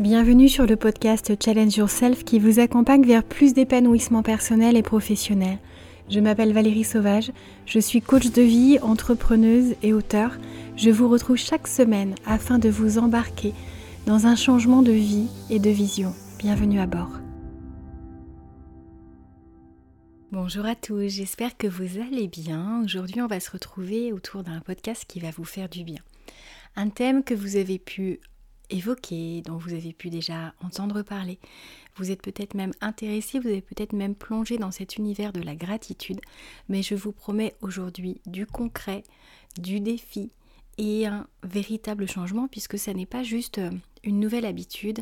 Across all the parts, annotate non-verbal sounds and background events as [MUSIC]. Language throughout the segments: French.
Bienvenue sur le podcast Challenge Yourself qui vous accompagne vers plus d'épanouissement personnel et professionnel. Je m'appelle Valérie Sauvage, je suis coach de vie, entrepreneuse et auteur. Je vous retrouve chaque semaine afin de vous embarquer dans un changement de vie et de vision. Bienvenue à bord. Bonjour à tous, j'espère que vous allez bien. Aujourd'hui on va se retrouver autour d'un podcast qui va vous faire du bien. Un thème que vous avez pu évoqué, dont vous avez pu déjà entendre parler. Vous êtes peut-être même intéressé, vous avez peut-être même plongé dans cet univers de la gratitude, mais je vous promets aujourd'hui du concret, du défi et un véritable changement puisque ça n'est pas juste euh, une nouvelle habitude,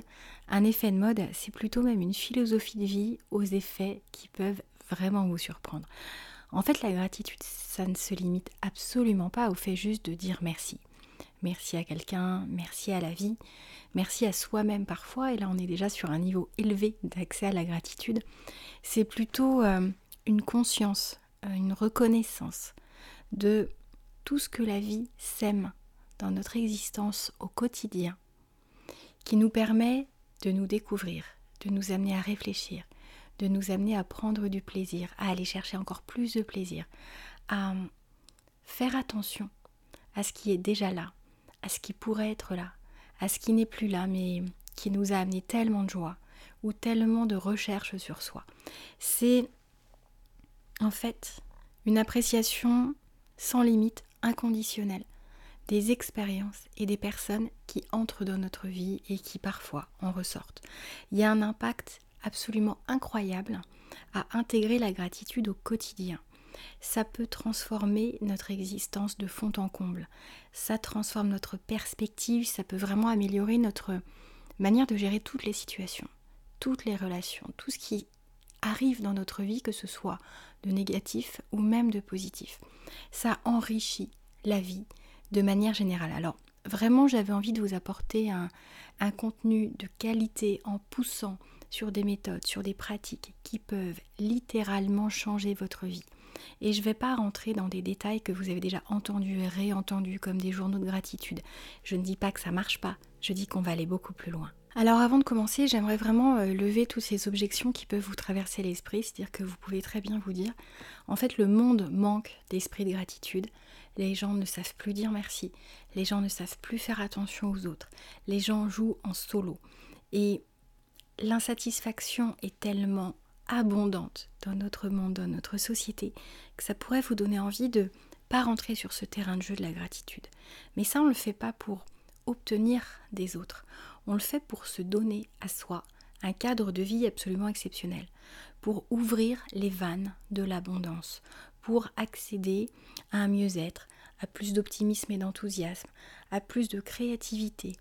un effet de mode, c'est plutôt même une philosophie de vie aux effets qui peuvent vraiment vous surprendre. En fait, la gratitude, ça ne se limite absolument pas au fait juste de dire merci merci à quelqu'un, merci à la vie, merci à soi-même parfois, et là on est déjà sur un niveau élevé d'accès à la gratitude, c'est plutôt euh, une conscience, euh, une reconnaissance de tout ce que la vie sème dans notre existence au quotidien, qui nous permet de nous découvrir, de nous amener à réfléchir, de nous amener à prendre du plaisir, à aller chercher encore plus de plaisir, à faire attention à ce qui est déjà là, à ce qui pourrait être là, à ce qui n'est plus là, mais qui nous a amené tellement de joie ou tellement de recherche sur soi. C'est en fait une appréciation sans limite, inconditionnelle, des expériences et des personnes qui entrent dans notre vie et qui parfois en ressortent. Il y a un impact absolument incroyable à intégrer la gratitude au quotidien ça peut transformer notre existence de fond en comble. Ça transforme notre perspective, ça peut vraiment améliorer notre manière de gérer toutes les situations, toutes les relations, tout ce qui arrive dans notre vie, que ce soit de négatif ou même de positif. Ça enrichit la vie de manière générale. Alors, vraiment, j'avais envie de vous apporter un, contenu de qualité en poussant sur des méthodes, sur des pratiques qui peuvent littéralement changer votre vie. Et je ne vais pas rentrer dans des détails que vous avez déjà entendus et réentendus comme des journaux de gratitude. Je ne dis pas que ça marche pas, je dis qu'on va aller beaucoup plus loin. Alors avant de commencer, j'aimerais vraiment euh, lever toutes ces objections qui peuvent vous traverser l'esprit, c'est-à-dire que vous pouvez très bien vous dire, en fait le monde manque d'esprit de gratitude, les gens ne savent plus dire merci, les gens ne savent plus faire attention aux autres, les gens jouent en solo. Et l'insatisfaction est tellement abondante dans notre monde, dans notre société, que ça pourrait vous donner envie de pas rentrer sur ce terrain de jeu de la gratitude. Mais ça, on ne le fait pas pour obtenir des autres. On le fait pour se donner à soi un cadre de vie absolument exceptionnel, pour ouvrir les vannes de l'abondance, pour accéder à un mieux-être, à plus d'optimisme et d'enthousiasme, à plus de créativité,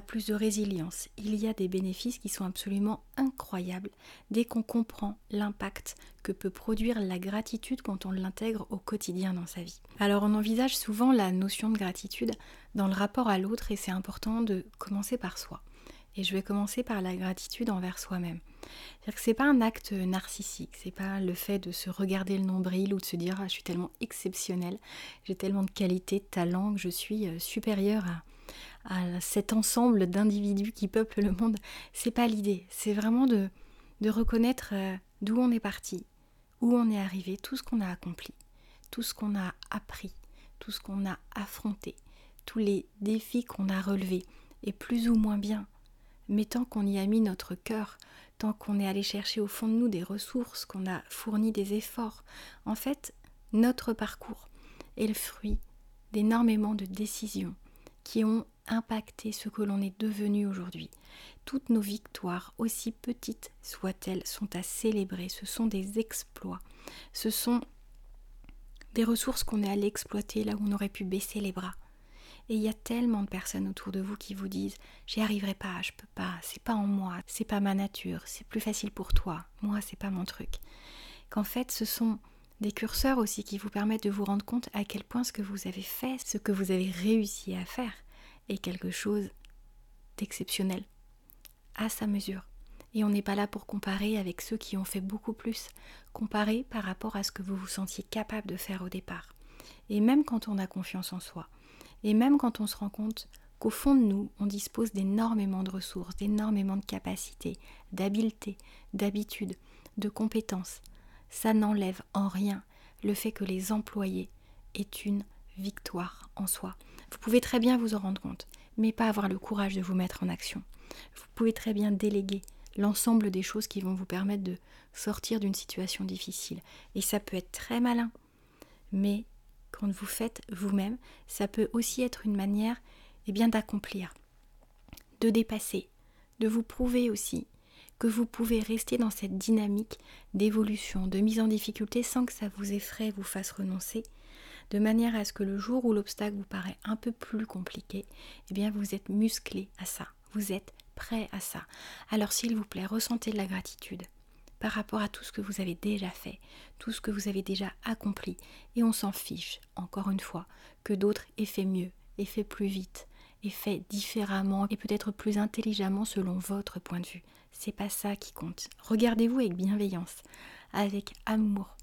plus de résilience. Il y a des bénéfices qui sont absolument incroyables dès qu'on comprend l'impact que peut produire la gratitude quand on l'intègre au quotidien dans sa vie. Alors on envisage souvent la notion de gratitude dans le rapport à l'autre et c'est important de commencer par soi. Et je vais commencer par la gratitude envers soi-même. C'est-à-dire que c'est pas un acte narcissique, c'est pas le fait de se regarder le nombril ou de se dire ah, je suis tellement exceptionnel, j'ai tellement de qualité, de talent que je suis euh, supérieur à, à cet ensemble d'individus qui peuplent le monde. C'est pas l'idée. C'est vraiment de, de reconnaître euh, d'où on est parti, où on est arrivé, tout ce qu'on a accompli, tout ce qu'on a appris, tout ce qu'on a affronté, tous les défis qu'on a relevés, et plus ou moins bien. Mais tant qu'on y a mis notre cœur, tant qu'on est allé chercher au fond de nous des ressources, qu'on a fourni des efforts, en fait, notre parcours est le fruit d'énormément de décisions qui ont impacter ce que l'on est devenu aujourd'hui. Toutes nos victoires, aussi petites soient-elles, sont à célébrer. Ce sont des exploits. Ce sont des ressources qu'on est allé exploiter là où on aurait pu baisser les bras. Et il y a tellement de personnes autour de vous qui vous disent J'y arriverai pas, je peux pas, c'est pas en moi, c'est pas ma nature, c'est plus facile pour toi, moi c'est pas mon truc. Qu'en fait, ce sont des curseurs aussi qui vous permettent de vous rendre compte à quel point ce que vous avez fait, ce que vous avez réussi à faire, est quelque chose d'exceptionnel, à sa mesure. Et on n'est pas là pour comparer avec ceux qui ont fait beaucoup plus. Comparer par rapport à ce que vous vous sentiez capable de faire au départ. Et même quand on a confiance en soi, et même quand on se rend compte qu'au fond de nous, on dispose d'énormément de ressources, d'énormément de capacités, d'habiletés, d'habitudes, de compétences. Ça n'enlève en rien le fait que les employés aient une victoire en soi. Vous pouvez très bien vous en rendre compte, mais pas avoir le courage de vous mettre en action. Vous pouvez très bien déléguer l'ensemble des choses qui vont vous permettre de sortir d'une situation difficile. Et ça peut être très malin. Mais quand vous faites vous-même, ça peut aussi être une manière eh d'accomplir, de dépasser, de vous prouver aussi que vous pouvez rester dans cette dynamique d'évolution, de mise en difficulté sans que ça vous effraie, vous fasse renoncer, de manière à ce que le jour où l'obstacle vous paraît un peu plus compliqué, eh bien vous êtes musclé à ça, vous êtes prêt à ça. Alors s'il vous plaît, ressentez de la gratitude par rapport à tout ce que vous avez déjà fait, tout ce que vous avez déjà accompli, et on s'en fiche, encore une fois, que d'autres aient fait mieux, aient fait plus vite, aient fait différemment et peut-être plus intelligemment selon votre point de vue. C'est pas ça qui compte. Regardez-vous avec bienveillance, avec amour.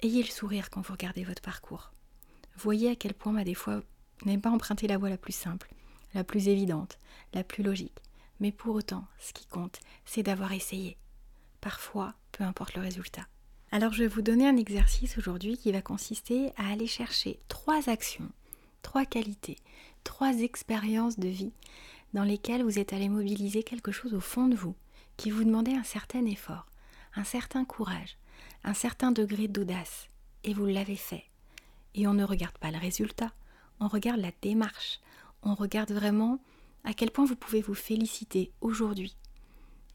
Ayez le sourire quand vous regardez votre parcours. Voyez à quel point, bah, des fois, n'avez pas emprunté la voie la plus simple, la plus évidente, la plus logique. Mais pour autant, ce qui compte, c'est d'avoir essayé. Parfois, peu importe le résultat. Alors je vais vous donner un exercice aujourd'hui qui va consister à aller chercher trois actions, trois qualités, trois expériences de vie dans lesquelles vous êtes allé mobiliser quelque chose au fond de vous qui vous demandait un certain effort, un certain courage, un certain degré d'audace, et vous l'avez fait. Et on ne regarde pas le résultat, on regarde la démarche, on regarde vraiment à quel point vous pouvez vous féliciter aujourd'hui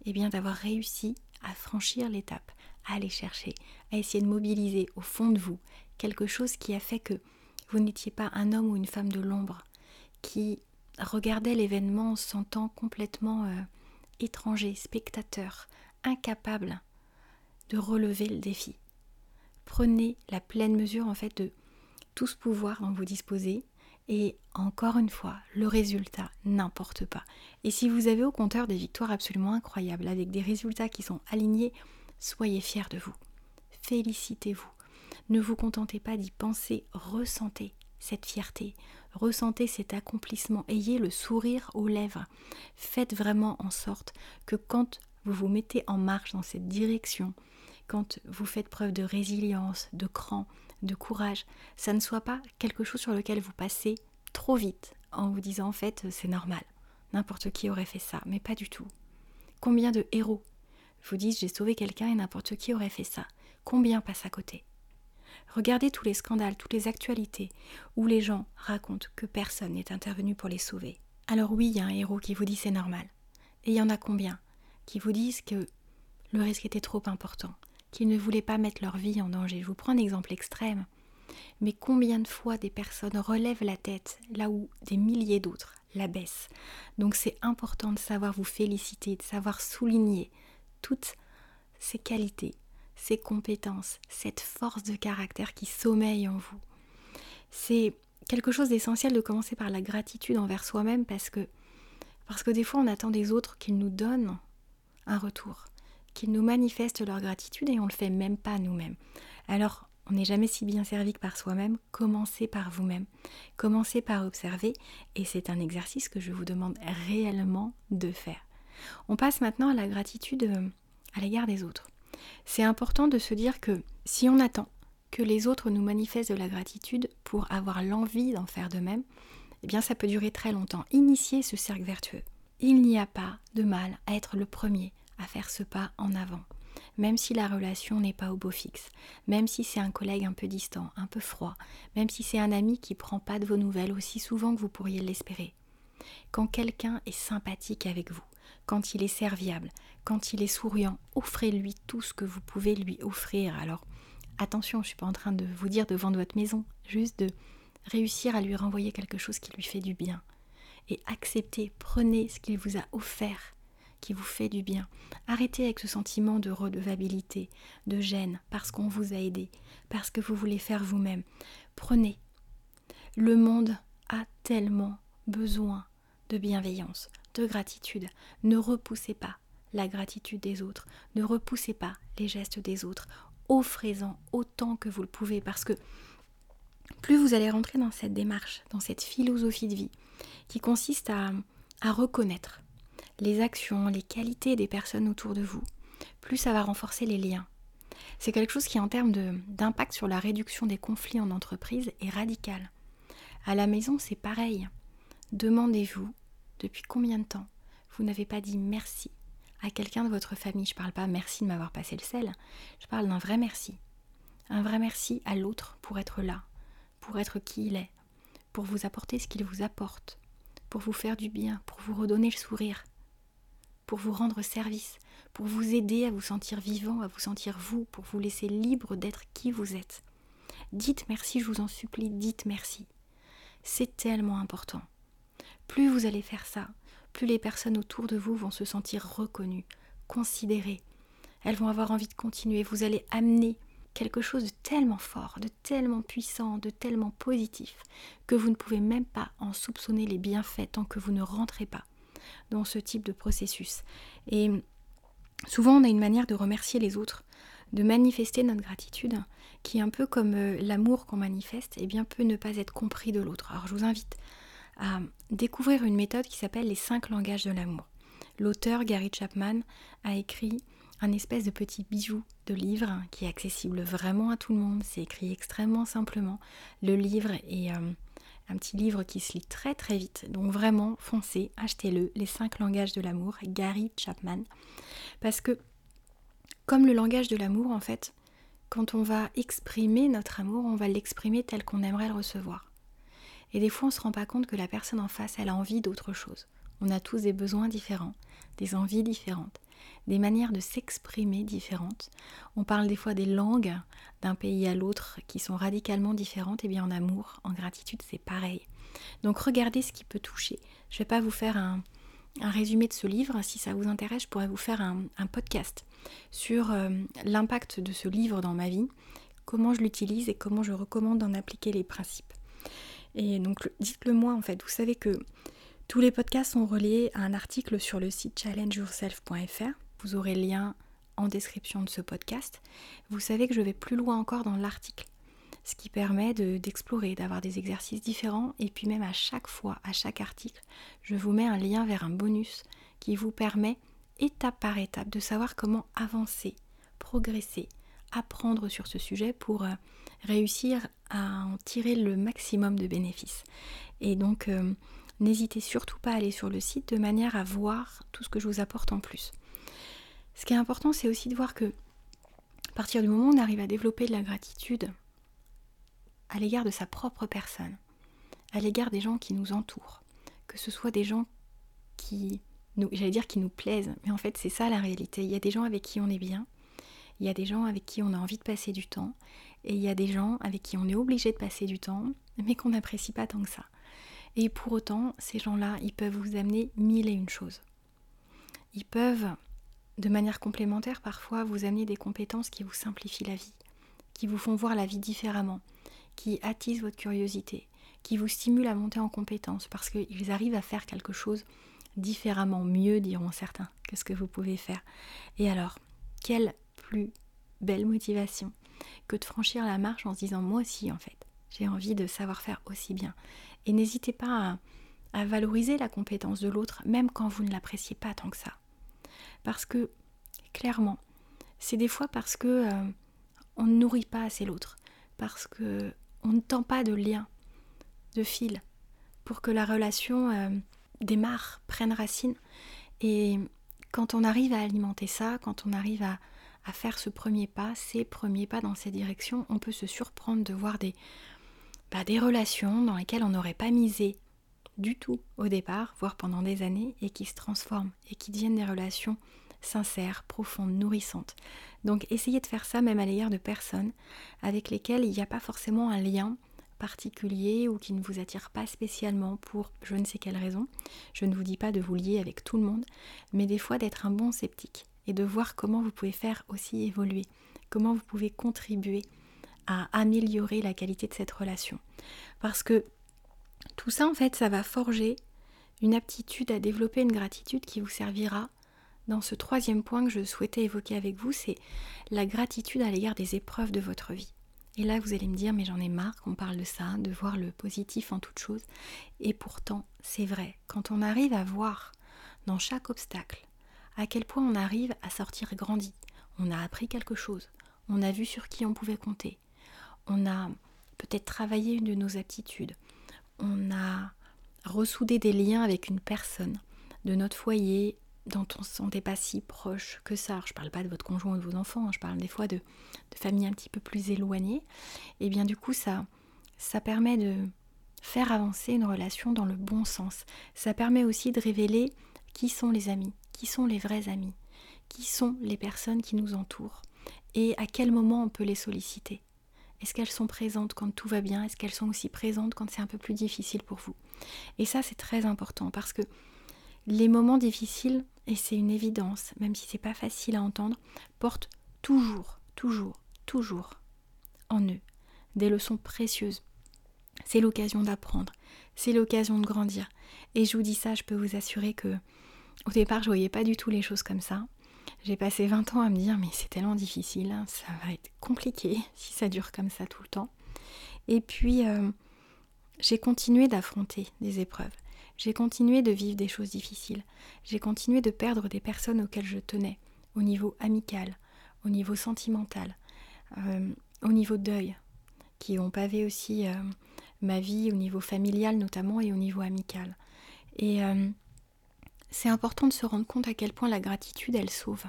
eh bien d'avoir réussi à franchir l'étape, à aller chercher, à essayer de mobiliser au fond de vous quelque chose qui a fait que vous n'étiez pas un homme ou une femme de l'ombre qui regardait l'événement en se sentant complètement euh, étranger, spectateur, incapable de relever le défi. Prenez la pleine mesure en fait de tout ce pouvoir dont vous disposez et encore une fois, le résultat n'importe pas. Et si vous avez au compteur des victoires absolument incroyables, avec des résultats qui sont alignés, soyez fiers de vous. Félicitez-vous. Ne vous contentez pas d'y penser, ressentez cette fierté, ressentez cet accomplissement, ayez le sourire aux lèvres. Faites vraiment en sorte que quand vous vous mettez en marche dans cette direction, quand vous faites preuve de résilience, de cran, de courage, ça ne soit pas quelque chose sur lequel vous passez trop vite en vous disant en fait c'est normal, n'importe qui aurait fait ça, mais pas du tout. Combien de héros vous disent j'ai sauvé quelqu'un et n'importe qui aurait fait ça? Combien passe à côté? Regardez tous les scandales, toutes les actualités où les gens racontent que personne n'est intervenu pour les sauver. Alors oui, il y a un héros qui vous dit c'est normal. Et il y en a combien qui vous disent que le risque était trop important, qu'ils ne voulaient pas mettre leur vie en danger. Je vous prends un exemple extrême. Mais combien de fois des personnes relèvent la tête là où des milliers d'autres la baissent? Donc c'est important de savoir vous féliciter, de savoir souligner toutes ces qualités, ces compétences, cette force de caractère qui sommeille en vous. C'est quelque chose d'essentiel de commencer par la gratitude envers soi-même parce que parce que des fois on attend des autres qu'ils nous donnent un retour qu'ils nous manifestent leur gratitude et on ne le fait même pas nous-mêmes. Alors, on n'est jamais si bien servi que par soi-même. Commencez par vous-même. Commencez par observer et c'est un exercice que je vous demande réellement de faire. On passe maintenant à la gratitude euh, à l'égard des autres. C'est important de se dire que si on attend que les autres nous manifestent de la gratitude pour avoir l'envie d'en faire de même, eh bien ça peut durer très longtemps. Initier ce cercle vertueux. Il n'y a pas de mal à être le premier à faire ce pas en avant, même si la relation n'est pas au beau fixe, même si c'est un collègue un peu distant, un peu froid, même si c'est un ami qui prend pas de vos nouvelles aussi souvent que vous pourriez l'espérer. Quand quelqu'un est sympathique avec vous, quand il est serviable, quand il est souriant, offrez-lui tout ce que vous pouvez lui offrir. Alors, attention, je suis pas en train de vous dire de vendre votre maison, juste de réussir à lui renvoyer quelque chose qui lui fait du bien. Et acceptez, prenez ce qu'il vous a offert qui vous fait du bien. Arrêtez avec ce sentiment de redevabilité, de gêne, parce qu'on vous a aidé, parce que vous voulez faire vous-même. Prenez. Le monde a tellement besoin de bienveillance, de gratitude. Ne repoussez pas la gratitude des autres, ne repoussez pas les gestes des autres. Offrez-en autant que vous le pouvez, parce que plus vous allez rentrer dans cette démarche, dans cette philosophie de vie, qui consiste à, à reconnaître les actions, les qualités des personnes autour de vous, plus ça va renforcer les liens. C'est quelque chose qui, en termes d'impact sur la réduction des conflits en entreprise, est radical. À la maison, c'est pareil. Demandez-vous depuis combien de temps vous n'avez pas dit merci à quelqu'un de votre famille? Je ne parle pas merci de m'avoir passé le sel, je parle d'un vrai merci. Un vrai merci à l'autre pour être là, pour être qui il est, pour vous apporter ce qu'il vous apporte, pour vous faire du bien, pour vous redonner le sourire, pour vous rendre service, pour vous aider à vous sentir vivant, à vous sentir vous, pour vous laisser libre d'être qui vous êtes. Dites merci, je vous en supplie, dites merci. C'est tellement important. Plus vous allez faire ça, plus les personnes autour de vous vont se sentir reconnues, considérées. Elles vont avoir envie de continuer. Vous allez amener quelque chose de tellement fort, de tellement puissant, de tellement positif, que vous ne pouvez même pas en soupçonner les bienfaits tant que vous ne rentrez pas dans ce type de processus. Et souvent, on a une manière de remercier les autres, de manifester notre gratitude, qui est un peu comme euh, l'amour qu'on manifeste, et bien peut ne pas être compris de l'autre. Alors je vous invite à découvrir une méthode qui s'appelle les cinq langages de l'amour. L'auteur Gary Chapman a écrit un espèce de petit bijou de livre qui est accessible vraiment à tout le monde. C'est écrit extrêmement simplement. Le livre est euh, un petit livre qui se lit très très vite. Donc vraiment, foncez, achetez-le. Les cinq langages de l'amour, Gary Chapman. Parce que comme le langage de l'amour, en fait, quand on va exprimer notre amour, on va l'exprimer tel qu'on aimerait le recevoir. Et des fois, on ne se rend pas compte que la personne en face, elle a envie d'autre chose. On a tous des besoins différents, des envies différentes, des manières de s'exprimer différentes. On parle des fois des langues d'un pays à l'autre qui sont radicalement différentes. Et bien en amour, en gratitude, c'est pareil. Donc regardez ce qui peut toucher. Je ne vais pas vous faire un, résumé de ce livre. Si ça vous intéresse, je pourrais vous faire un, podcast sur euh, l'impact de ce livre dans ma vie, comment je l'utilise et comment je recommande d'en appliquer les principes. Et donc dites-le moi en fait, vous savez que tous les podcasts sont reliés à un article sur le site challengeyourself.fr. Vous aurez le lien en description de ce podcast. Vous savez que je vais plus loin encore dans l'article, ce qui permet d'explorer, d'avoir des exercices différents. Et puis même à chaque fois, à chaque article, je vous mets un lien vers un bonus qui vous permet étape par étape de savoir comment avancer, progresser, apprendre sur ce sujet pour euh, réussir à en tirer le maximum de bénéfices. Et donc, euh, n'hésitez surtout pas à aller sur le site de manière à voir tout ce que je vous apporte en plus. Ce qui est important, c'est aussi de voir que, à partir du moment où on arrive à développer de la gratitude à l'égard de sa propre personne, à l'égard des gens qui nous entourent, que ce soit des gens qui nous, qui nous plaisent, mais en fait c'est ça la réalité. Il y a des gens avec qui on est bien, il y a des gens avec qui on a envie de passer du temps, et il y a des gens avec qui on est obligé de passer du temps, mais qu'on n'apprécie pas tant que ça. Et pour autant, ces gens-là, ils peuvent vous amener mille et une choses. Ils peuvent, de manière complémentaire, parfois vous amener des compétences qui vous simplifient la vie, qui vous font voir la vie différemment, qui attisent votre curiosité, qui vous stimulent à monter en compétences, parce qu'ils arrivent à faire quelque chose différemment, mieux, diront certains, que ce que vous pouvez faire. Et alors, quelle plus belle motivation que de franchir la marche en se disant moi aussi en fait, j'ai envie de savoir faire aussi bien. Et n'hésitez pas à, valoriser la compétence de l'autre, même quand vous ne l'appréciez pas tant que ça. Parce que, clairement, c'est des fois parce que euh, on ne nourrit pas assez l'autre, parce que on ne tend pas de lien, de fil, pour que la relation euh, démarre, prenne racine. Et quand on arrive à alimenter ça, quand on arrive à, faire ce premier pas, ces premiers pas dans cette direction, on peut se surprendre de voir des, des relations dans lesquelles on n'aurait pas misé du tout au départ, voire pendant des années, et qui se transforment et qui deviennent des relations sincères, profondes, nourrissantes. Donc essayez de faire ça même à l'égard de personnes avec lesquelles il n'y a pas forcément un lien particulier ou qui ne vous attire pas spécialement pour je ne sais quelle raison. Je ne vous dis pas de vous lier avec tout le monde, mais des fois d'être un bon sceptique et de voir comment vous pouvez faire aussi évoluer, comment vous pouvez contribuer à améliorer la qualité de cette relation. Parce que tout ça, en fait, ça va forger une aptitude à développer une gratitude qui vous servira dans ce troisième point que je souhaitais évoquer avec vous, c'est la gratitude à l'égard des épreuves de votre vie. Et là, vous allez me dire, mais j'en ai marre qu'on parle de ça, de voir le positif en toute chose. Et pourtant, c'est vrai, quand on arrive à voir dans chaque obstacle à quel point on arrive à sortir grandi, on a appris quelque chose, on a vu sur qui on pouvait compter, on a peut-être travaillé une de nos aptitudes, on a ressoudé des liens avec une personne de notre foyer dont on ne se sentait pas si proche que ça. je ne parle pas de votre conjoint ou de vos enfants, hein, je parle des fois de, de familles un petit peu plus éloignées. Et bien du coup, ça, ça permet de faire avancer une relation dans le bon sens. Ça permet aussi de révéler qui sont les amis, qui sont les vrais amis, qui sont les personnes qui nous entourent et à quel moment on peut les solliciter. Est-ce qu'elles sont présentes quand tout va bien? Est-ce qu'elles sont aussi présentes quand c'est un peu plus difficile pour vous? Et ça, c'est très important parce que les moments difficiles, et c'est une évidence, même si c'est pas facile à entendre, portent toujours, toujours, toujours en eux des leçons précieuses. C'est l'occasion d'apprendre, c'est l'occasion de grandir. Et je vous dis ça, je peux vous assurer que au départ, je voyais pas du tout les choses comme ça. J'ai passé 20 ans à me dire mais c'est tellement difficile, hein, ça va être compliqué [LAUGHS] si ça dure comme ça tout le temps. Et puis euh, j'ai continué d'affronter des épreuves. J'ai continué de vivre des choses difficiles. J'ai continué de perdre des personnes auxquelles je tenais, au niveau amical, au niveau sentimental, euh, au niveau deuil, qui ont pavé aussi euh, ma vie au niveau familial notamment et au niveau amical. Et c'est important de se rendre compte à quel point la gratitude, elle sauve,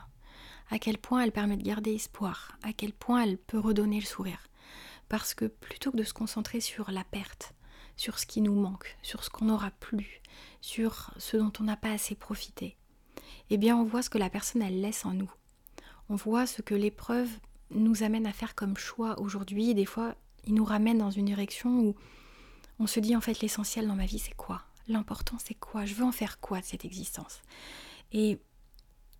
à quel point elle permet de garder espoir, à quel point elle peut redonner le sourire. Parce que plutôt que de se concentrer sur la perte, sur ce qui nous manque, sur ce qu'on n'aura plus, sur ce dont on n'a pas assez profité, eh bien on voit ce que la personne, elle laisse en nous. On voit ce que l'épreuve nous amène à faire comme choix aujourd'hui. Des fois, il nous ramène dans une direction où on se dit en fait l'essentiel dans ma vie, c'est quoi? L'important, c'est quoi? Je veux en faire quoi de cette existence? Et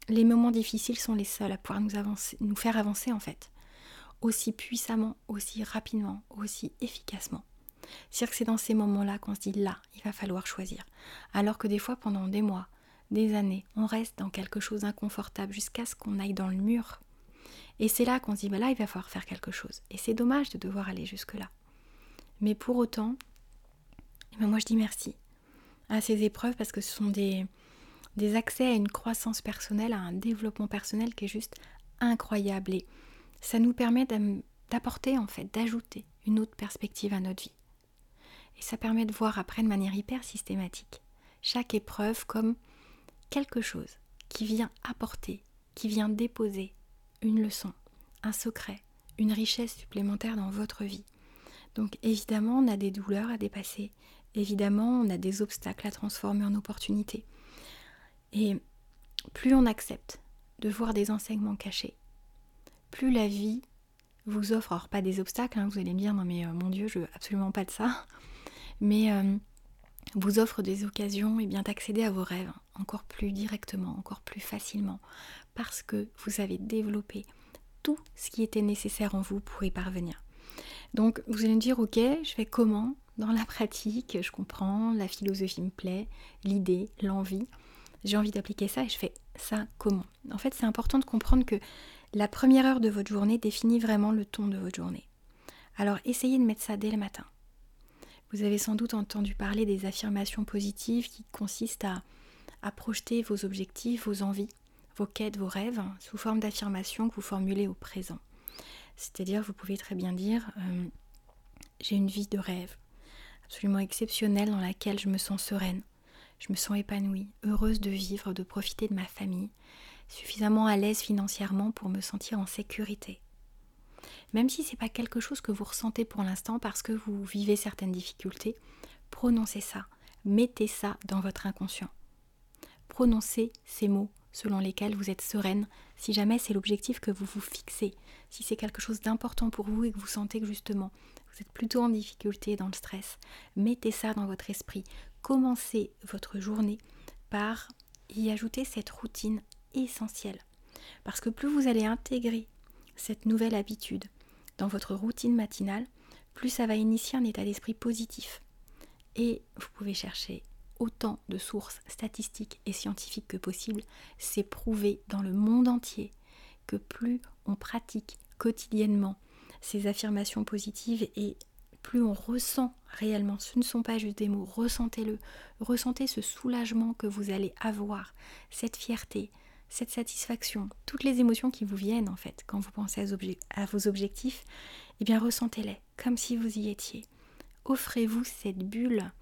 les moments difficiles sont les seuls à pouvoir nous, avancer, faire avancer, en fait, aussi puissamment, aussi rapidement, aussi efficacement. C'est-à-dire que c'est dans ces moments-là qu'on se dit là, il va falloir choisir. Alors que des fois, pendant des mois, des années, on reste dans quelque chose d'inconfortable jusqu'à ce qu'on aille dans le mur. Et c'est là qu'on se dit, bah là, il va falloir faire quelque chose. Et c'est dommage de devoir aller jusque-là. Mais pour autant, eh ben moi je dis merci à ces épreuves parce que ce sont des, des accès à une croissance personnelle, à un développement personnel qui est juste incroyable. Et ça nous permet d'apporter, en fait, d'ajouter une autre perspective à notre vie. Et ça permet de voir après de manière hyper systématique chaque épreuve comme quelque chose qui vient apporter, qui vient déposer une leçon, un secret, une richesse supplémentaire dans votre vie. Donc évidemment, on a des douleurs à dépasser, évidemment, on a des obstacles à transformer en opportunités. Et plus on accepte de voir des enseignements cachés, plus la vie vous offre, alors pas des obstacles, hein, vous allez me dire non mais euh, mon Dieu, je veux absolument pas de ça, [LAUGHS] mais euh, vous offre des occasions et eh bien d'accéder à vos rêves encore plus directement, encore plus facilement, parce que vous avez développé tout ce qui était nécessaire en vous pour y parvenir. Donc vous allez me dire ok, je fais comment dans la pratique, je comprends, la philosophie me plaît, l'idée, l'envie. J'ai envie d'appliquer ça et je fais ça comment? En fait, c'est important de comprendre que la première heure de votre journée définit vraiment le ton de votre journée. Alors essayez de mettre ça dès le matin. Vous avez sans doute entendu parler des affirmations positives qui consistent à, projeter vos objectifs, vos envies, vos quêtes, vos rêves sous forme d'affirmations que vous formulez au présent. C'est-à-dire, vous pouvez très bien dire euh, J'ai une vie de rêve, absolument exceptionnelle dans laquelle je me sens sereine, je me sens épanouie, heureuse de vivre, de profiter de ma famille, suffisamment à l'aise financièrement pour me sentir en sécurité. Même si ce n'est pas quelque chose que vous ressentez pour l'instant parce que vous vivez certaines difficultés, prononcez ça, mettez ça dans votre inconscient. Prononcez ces mots selon lesquels vous êtes sereine, si jamais c'est l'objectif que vous vous fixez, si c'est quelque chose d'important pour vous et que vous sentez que justement vous êtes plutôt en difficulté dans le stress, mettez ça dans votre esprit. Commencez votre journée par y ajouter cette routine essentielle. Parce que plus vous allez intégrer cette nouvelle habitude dans votre routine matinale, plus ça va initier un état d'esprit positif. Et vous pouvez chercher autant de sources statistiques et scientifiques que possible. C'est prouvé dans le monde entier que plus on pratique quotidiennement ces affirmations positives et plus on ressent réellement, ce ne sont pas juste des mots, ressentez-le, ressentez ce soulagement que vous allez avoir, cette fierté, cette satisfaction, toutes les émotions qui vous viennent en fait quand vous pensez à, vos objectifs, eh bien ressentez-les comme si vous y étiez. Offrez-vous cette bulle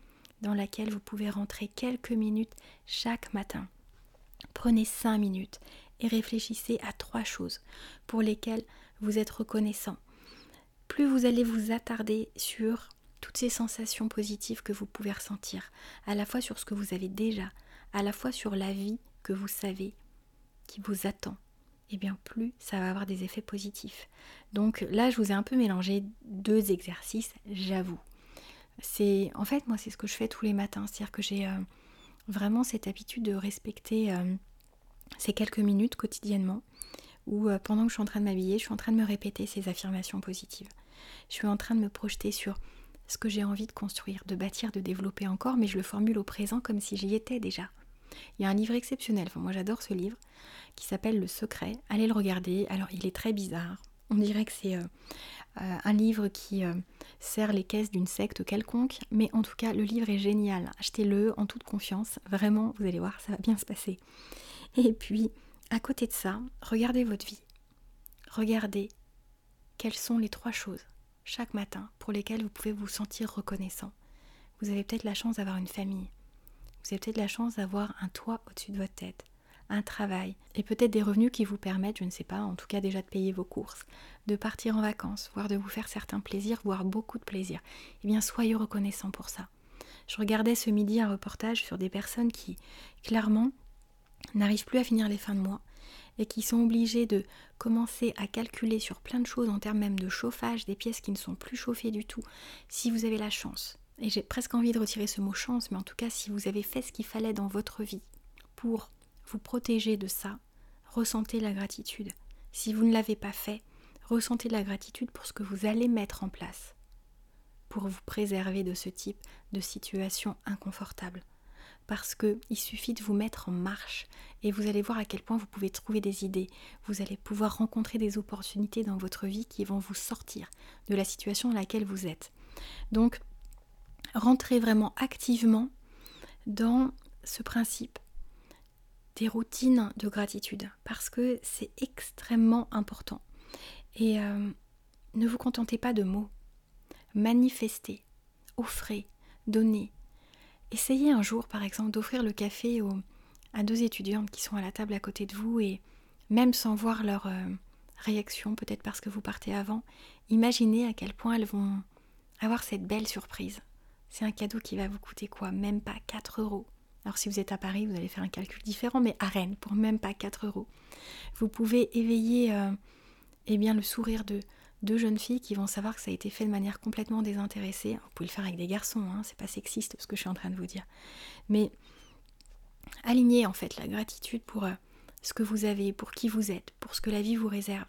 dans laquelle vous pouvez rentrer quelques minutes chaque matin. Prenez cinq minutes et réfléchissez à trois choses pour lesquelles vous êtes reconnaissant. Plus vous allez vous attarder sur toutes ces sensations positives que vous pouvez ressentir, à la fois sur ce que vous avez déjà, à la fois sur la vie que vous savez qui vous attend, et eh bien plus ça va avoir des effets positifs. Donc là, je vous ai un peu mélangé deux exercices, j'avoue. C'est en fait moi c'est ce que je fais tous les matins, c'est-à-dire que j'ai euh, vraiment cette habitude de respecter euh, ces quelques minutes quotidiennement où euh, pendant que je suis en train de m'habiller, je suis en train de me répéter ces affirmations positives. Je suis en train de me projeter sur ce que j'ai envie de construire, de bâtir, de développer encore, mais je le formule au présent comme si j'y étais déjà. Il y a un livre exceptionnel, moi j'adore ce livre, qui s'appelle Le Secret. Allez le regarder. Alors il est très bizarre. On dirait que c'est euh, euh, un livre qui sert les caisses d'une secte quelconque, mais en tout cas le livre est génial. Achetez-le en toute confiance. Vraiment, vous allez voir, ça va bien se passer. Et puis, à côté de ça, regardez votre vie. Regardez quelles sont les trois choses chaque matin pour lesquelles vous pouvez vous sentir reconnaissant. Vous avez peut-être la chance d'avoir une famille. Vous avez peut-être la chance d'avoir un toit au-dessus de votre tête, un travail et peut-être des revenus qui vous permettent, je ne sais pas, en tout cas déjà de payer vos courses, de partir en vacances, voire de vous faire certains plaisirs, voire beaucoup de plaisirs. Eh bien, soyez reconnaissant pour ça. Je regardais ce midi un reportage sur des personnes qui, clairement, n'arrivent plus à finir les fins de mois et qui sont obligés de commencer à calculer sur plein de choses en termes même de chauffage, des pièces qui ne sont plus chauffées du tout, si vous avez la chance, et j'ai presque envie de retirer ce mot chance, mais en tout cas si vous avez fait ce qu'il fallait dans votre vie pour vous protéger de ça, ressentez la gratitude. Si vous ne l'avez pas fait, ressentez la gratitude pour ce que vous allez mettre en place pour vous préserver de ce type de situation inconfortable parce qu'il suffit de vous mettre en marche et vous allez voir à quel point vous pouvez trouver des idées. Vous allez pouvoir rencontrer des opportunités dans votre vie qui vont vous sortir de la situation dans laquelle vous êtes. Donc, rentrez vraiment activement dans ce principe des routines de gratitude parce que c'est extrêmement important. Et euh, ne vous contentez pas de mots. Manifestez, offrez, donnez, Essayez un jour, par exemple, d'offrir le café à deux étudiantes qui sont à la table à côté de vous et même sans voir leur euh, réaction, peut-être parce que vous partez avant, imaginez à quel point elles vont avoir cette belle surprise. C'est un cadeau qui va vous coûter quoi? Même pas 4 euros. Alors si vous êtes à Paris, vous allez faire un calcul différent, mais à Rennes, pour même pas 4 euros. Vous pouvez éveiller euh, eh bien, le sourire de, deux jeunes filles qui vont savoir que ça a été fait de manière complètement désintéressée. Vous pouvez le faire avec des garçons, hein, c'est pas sexiste ce que je suis en train de vous dire. Mais alignez en fait la gratitude pour euh, ce que vous avez, pour qui vous êtes, pour ce que la vie vous réserve,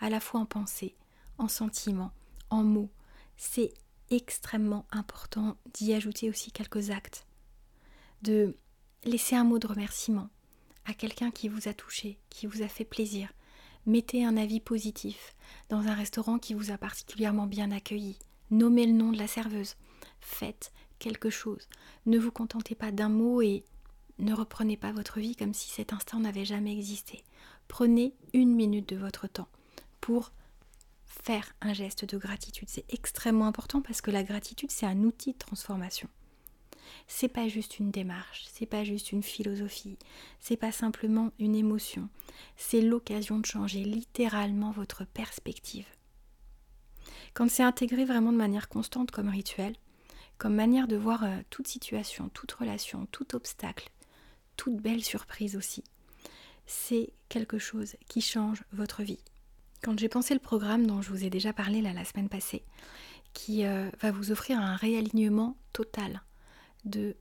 à la fois en pensée, en sentiment, en mots. C'est extrêmement important d'y ajouter aussi quelques actes, de laisser un mot de remerciement à quelqu'un qui vous a touché, qui vous a fait plaisir, Mettez un avis positif dans un restaurant qui vous a particulièrement bien accueilli. Nommez le nom de la serveuse. Faites quelque chose. Ne vous contentez pas d'un mot et ne reprenez pas votre vie comme si cet instant n'avait jamais existé. Prenez une minute de votre temps pour faire un geste de gratitude. C'est extrêmement important parce que la gratitude, c'est un outil de transformation c'est pas juste une démarche, c'est pas juste une philosophie, c'est pas simplement une émotion, c'est l'occasion de changer littéralement votre perspective. Quand c'est intégré vraiment de manière constante comme rituel, comme manière de voir euh, toute situation, toute relation, tout obstacle, toute belle surprise aussi, c'est quelque chose qui change votre vie. Quand j'ai pensé le programme dont je vous ai déjà parlé la semaine passée, qui euh, va vous offrir un réalignement total de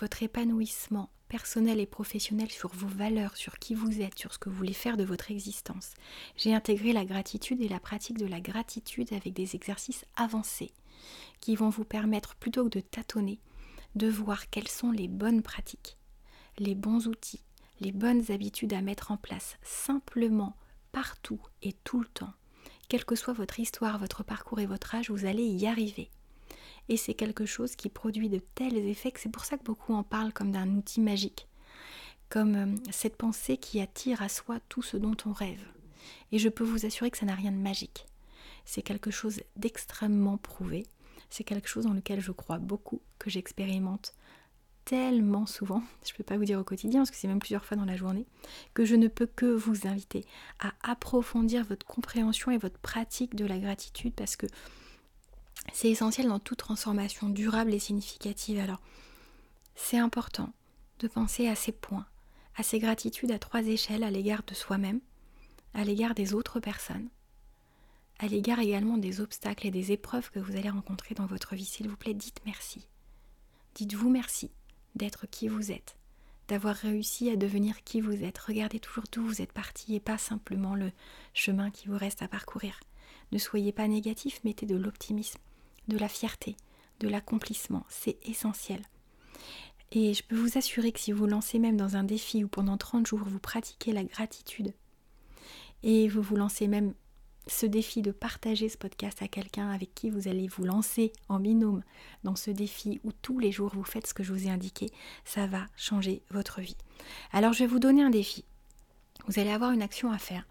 votre épanouissement personnel et professionnel sur vos valeurs, sur qui vous êtes, sur ce que vous voulez faire de votre existence. J'ai intégré la gratitude et la pratique de la gratitude avec des exercices avancés qui vont vous permettre, plutôt que de tâtonner, de voir quelles sont les bonnes pratiques, les bons outils, les bonnes habitudes à mettre en place simplement partout et tout le temps quelle que soit votre histoire, votre parcours et votre âge, vous allez y arriver. Et c'est quelque chose qui produit de tels effets que c'est pour ça que beaucoup en parlent comme d'un outil magique, comme euh, cette pensée qui attire à soi tout ce dont on rêve. Et je peux vous assurer que ça n'a rien de magique. C'est quelque chose d'extrêmement prouvé, c'est quelque chose dans lequel je crois beaucoup, que j'expérimente tellement souvent, [LAUGHS] je ne peux pas vous dire au quotidien parce que c'est même plusieurs fois dans la journée, que je ne peux que vous inviter à approfondir votre compréhension et votre pratique de la gratitude parce que c'est essentiel dans toute transformation durable et significative. Alors, c'est important de penser à ces points, à ces gratitudes à trois échelles à l'égard de soi-même, à l'égard des autres personnes, à l'égard également des obstacles et des épreuves que vous allez rencontrer dans votre vie. S'il vous plaît, dites merci. Dites-vous merci d'être qui vous êtes, d'avoir réussi à devenir qui vous êtes. Regardez toujours d'où vous êtes parti et pas simplement le chemin qui vous reste à parcourir. Ne soyez pas négatif, mettez de l'optimisme, de la fierté, de l'accomplissement. C'est essentiel. Et je peux vous assurer que si vous lancez même dans un défi où pendant 30 jours vous pratiquez la gratitude et vous vous lancez même ce défi de partager ce podcast à quelqu'un avec qui vous allez vous lancer en binôme dans ce défi où tous les jours vous faites ce que je vous ai indiqué, ça va changer votre vie. Alors je vais vous donner un défi. Vous allez avoir une action à faire.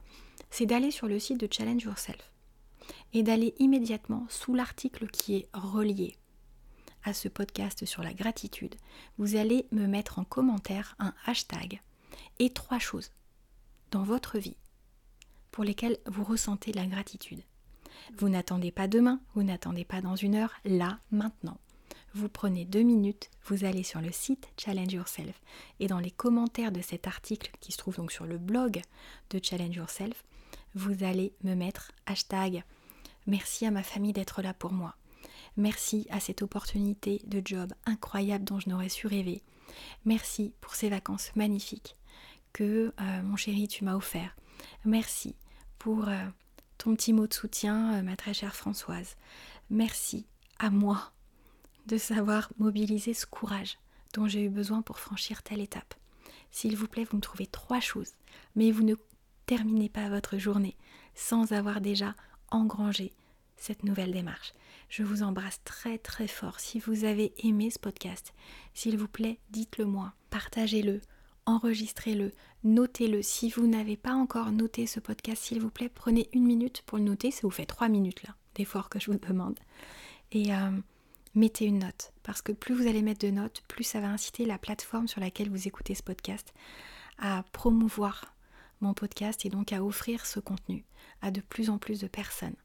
C'est d'aller sur le site de Challenge Yourself et d'aller immédiatement sous l'article qui est relié à ce podcast sur la gratitude. Vous allez me mettre en commentaire un hashtag et trois choses dans votre vie pour lesquels vous ressentez la gratitude. Vous n'attendez pas demain, vous n'attendez pas dans une heure, là, maintenant. Vous prenez deux minutes, vous allez sur le site Challenge Yourself et dans les commentaires de cet article qui se trouve donc sur le blog de Challenge Yourself, vous allez me mettre hashtag merci à ma famille d'être là pour moi. Merci à cette opportunité de job incroyable dont je n'aurais su rêver. Merci pour ces vacances magnifiques que euh, mon chéri tu m'as offert. Merci pour euh, ton petit mot de soutien, euh, ma très chère Françoise. Merci à moi de savoir mobiliser ce courage dont j'ai eu besoin pour franchir telle étape. S'il vous plaît, vous me trouvez trois choses, mais vous ne terminez pas votre journée sans avoir déjà engrangé cette nouvelle démarche. Je vous embrasse très très fort. Si vous avez aimé ce podcast, s'il vous plaît, dites-le moi, partagez-le, enregistrez-le, notez-le. Si vous n'avez pas encore noté ce podcast, s'il vous plaît, prenez une minute pour le noter. Ça vous fait trois minutes là, d'effort que je vous demande. Et euh, mettez une note. Parce que plus vous allez mettre de notes, plus ça va inciter la plateforme sur laquelle vous écoutez ce podcast à promouvoir mon podcast et donc à offrir ce contenu à de plus en plus de personnes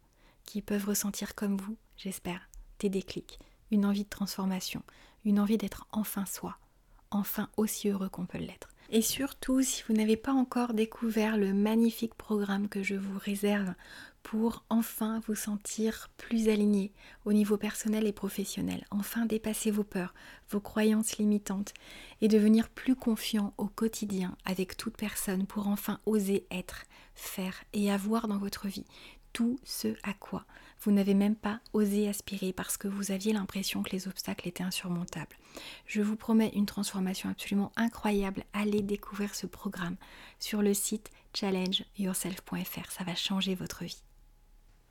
qui peuvent ressentir comme vous, j'espère, des déclics, une envie de transformation, une envie d'être enfin soi, enfin aussi heureux qu'on peut l'être. Et surtout, si vous n'avez pas encore découvert le magnifique programme que je vous réserve pour enfin vous sentir plus aligné au niveau personnel et professionnel, enfin dépasser vos peurs, vos croyances limitantes et devenir plus confiant au quotidien avec toute personne pour enfin oser être, faire et avoir dans votre vie tout ce à quoi vous n'avez même pas osé aspirer parce que vous aviez l'impression que les obstacles étaient insurmontables. Je vous promets une transformation absolument incroyable. Allez découvrir ce programme sur le site challengeyourself.fr. Ça va changer votre vie.